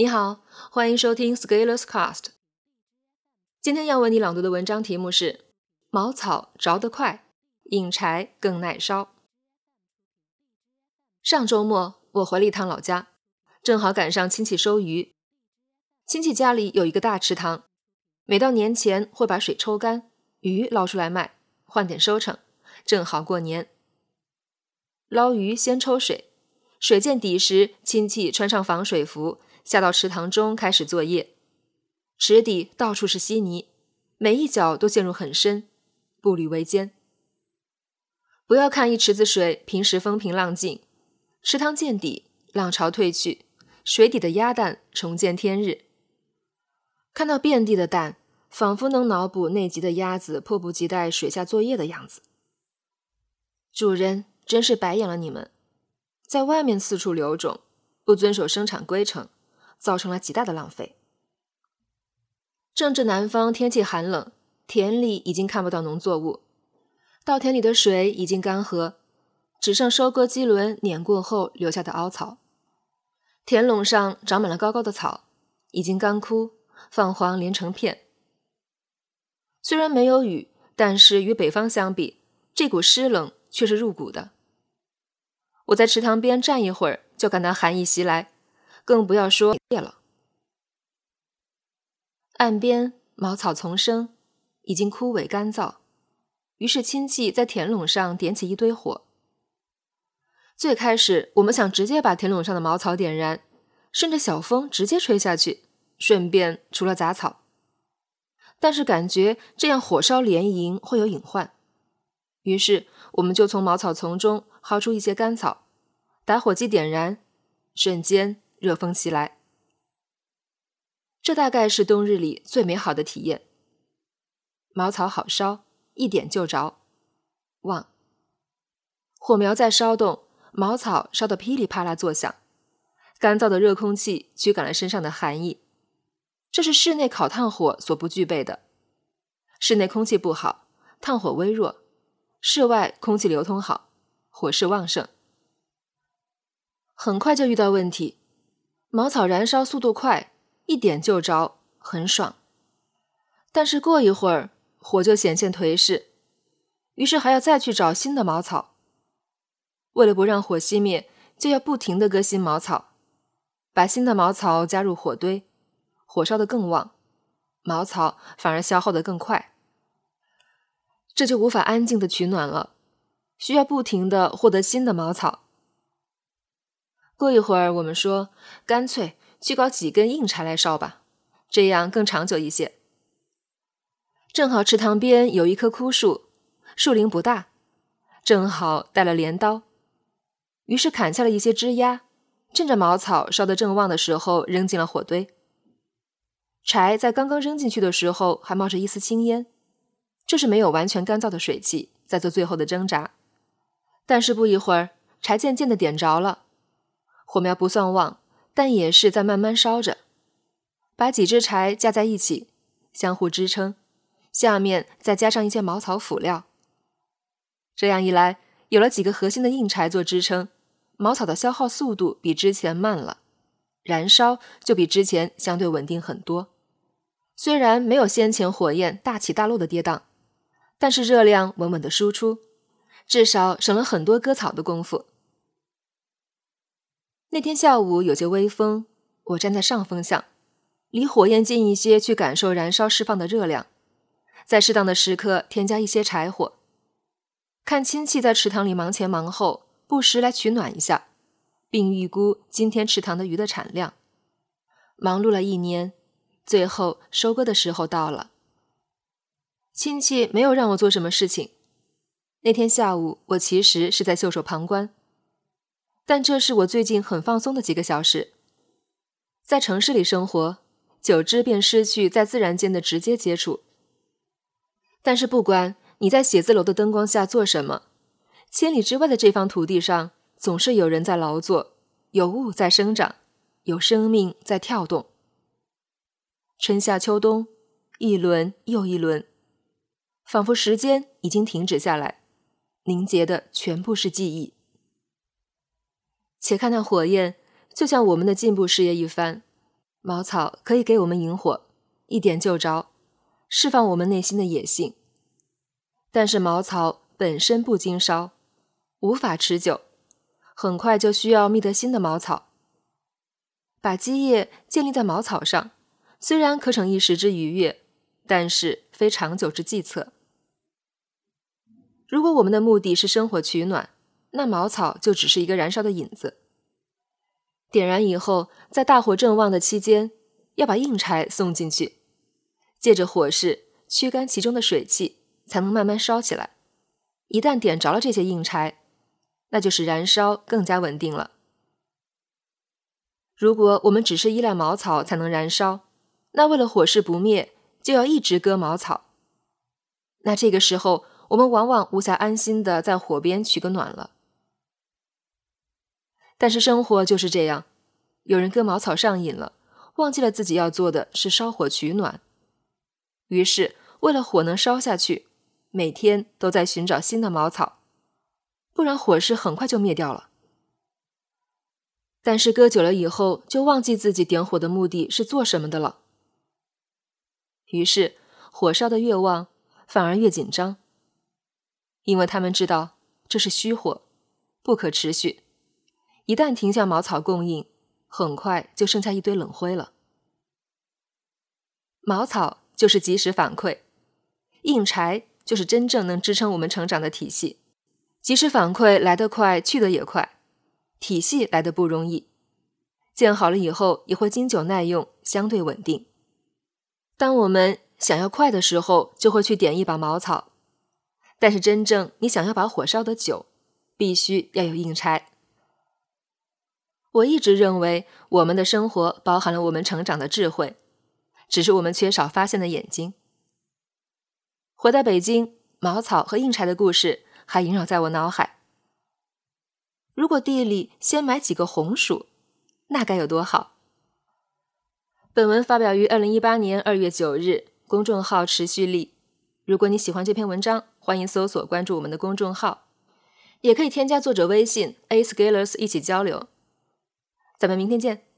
你好，欢迎收听 Scalers Cast。今天要为你朗读的文章题目是“茅草着得快，引柴更耐烧”。上周末我回了一趟老家，正好赶上亲戚收鱼。亲戚家里有一个大池塘，每到年前会把水抽干，鱼捞出来卖，换点收成，正好过年。捞鱼先抽水，水见底时，亲戚穿上防水服。下到池塘中开始作业，池底到处是稀泥，每一脚都陷入很深，步履维艰。不要看一池子水，平时风平浪静，池塘见底，浪潮退去，水底的鸭蛋重见天日。看到遍地的蛋，仿佛能脑补内急的鸭子迫不及待水下作业的样子。主人真是白养了你们，在外面四处留种，不遵守生产规程。造成了极大的浪费。正值南方天气寒冷，田里已经看不到农作物，稻田里的水已经干涸，只剩收割机轮碾过后留下的凹槽。田垄上长满了高高的草，已经干枯，泛黄连成片。虽然没有雨，但是与北方相比，这股湿冷却是入骨的。我在池塘边站一会儿，就感到寒意袭来。更不要说叶了。岸边茅草丛生，已经枯萎干燥。于是亲戚在田垄上点起一堆火。最开始我们想直接把田垄上的茅草点燃，顺着小风直接吹下去，顺便除了杂草。但是感觉这样火烧连营会有隐患，于是我们就从茅草丛中薅出一些干草，打火机点燃，瞬间。热风袭来，这大概是冬日里最美好的体验。茅草好烧，一点就着。旺，火苗在烧动，茅草烧得噼里啪啦作响，干燥的热空气驱赶了身上的寒意。这是室内烤炭火所不具备的。室内空气不好，炭火微弱；室外空气流通好，火势旺盛。很快就遇到问题。茅草燃烧速度快，一点就着，很爽。但是过一会儿，火就显现颓势，于是还要再去找新的茅草。为了不让火熄灭，就要不停地割新茅草，把新的茅草加入火堆，火烧得更旺，茅草反而消耗得更快。这就无法安静的取暖了，需要不停地获得新的茅草。过一会儿，我们说干脆去搞几根硬柴来烧吧，这样更长久一些。正好池塘边有一棵枯树，树龄不大，正好带了镰刀，于是砍下了一些枝丫，趁着茅草烧得正旺的时候扔进了火堆。柴在刚刚扔进去的时候还冒着一丝青烟，这是没有完全干燥的水汽在做最后的挣扎。但是不一会儿，柴渐渐的点着了。火苗不算旺，但也是在慢慢烧着。把几支柴架在一起，相互支撑，下面再加上一些茅草辅料。这样一来，有了几个核心的硬柴做支撑，茅草的消耗速度比之前慢了，燃烧就比之前相对稳定很多。虽然没有先前火焰大起大落的跌宕，但是热量稳稳的输出，至少省了很多割草的功夫。那天下午有些微风，我站在上风向，离火焰近一些，去感受燃烧释放的热量，在适当的时刻添加一些柴火。看亲戚在池塘里忙前忙后，不时来取暖一下，并预估今天池塘的鱼的产量。忙碌了一年，最后收割的时候到了。亲戚没有让我做什么事情，那天下午我其实是在袖手旁观。但这是我最近很放松的几个小时。在城市里生活，久之便失去在自然间的直接接触。但是不管你在写字楼的灯光下做什么，千里之外的这方土地上，总是有人在劳作，有物在生长，有生命在跳动。春夏秋冬，一轮又一轮，仿佛时间已经停止下来，凝结的全部是记忆。且看那火焰，就像我们的进步事业一番，茅草可以给我们引火，一点就着，释放我们内心的野性。但是茅草本身不经烧，无法持久，很快就需要觅得新的茅草。把基业建立在茅草上，虽然可逞一时之愉悦，但是非长久之计策。如果我们的目的是生火取暖，那茅草就只是一个燃烧的引子。点燃以后，在大火正旺的期间，要把硬柴送进去，借着火势驱干其中的水汽，才能慢慢烧起来。一旦点着了这些硬柴，那就是燃烧更加稳定了。如果我们只是依赖茅草才能燃烧，那为了火势不灭，就要一直割茅草。那这个时候，我们往往无暇安心的在火边取个暖了。但是生活就是这样，有人割茅草上瘾了，忘记了自己要做的是烧火取暖，于是为了火能烧下去，每天都在寻找新的茅草，不然火势很快就灭掉了。但是割久了以后，就忘记自己点火的目的是做什么的了。于是火烧的越旺，反而越紧张，因为他们知道这是虚火，不可持续。一旦停下茅草供应，很快就剩下一堆冷灰了。茅草就是及时反馈，硬柴就是真正能支撑我们成长的体系。及时反馈来得快，去得也快。体系来的不容易，建好了以后也会经久耐用，相对稳定。当我们想要快的时候，就会去点一把茅草，但是真正你想要把火烧得久，必须要有硬柴。我一直认为，我们的生活包含了我们成长的智慧，只是我们缺少发现的眼睛。回到北京，茅草和硬柴的故事还萦绕在我脑海。如果地里先埋几个红薯，那该有多好！本文发表于二零一八年二月九日，公众号持续力。如果你喜欢这篇文章，欢迎搜索关注我们的公众号，也可以添加作者微信 a scalers 一起交流。咱们明天见。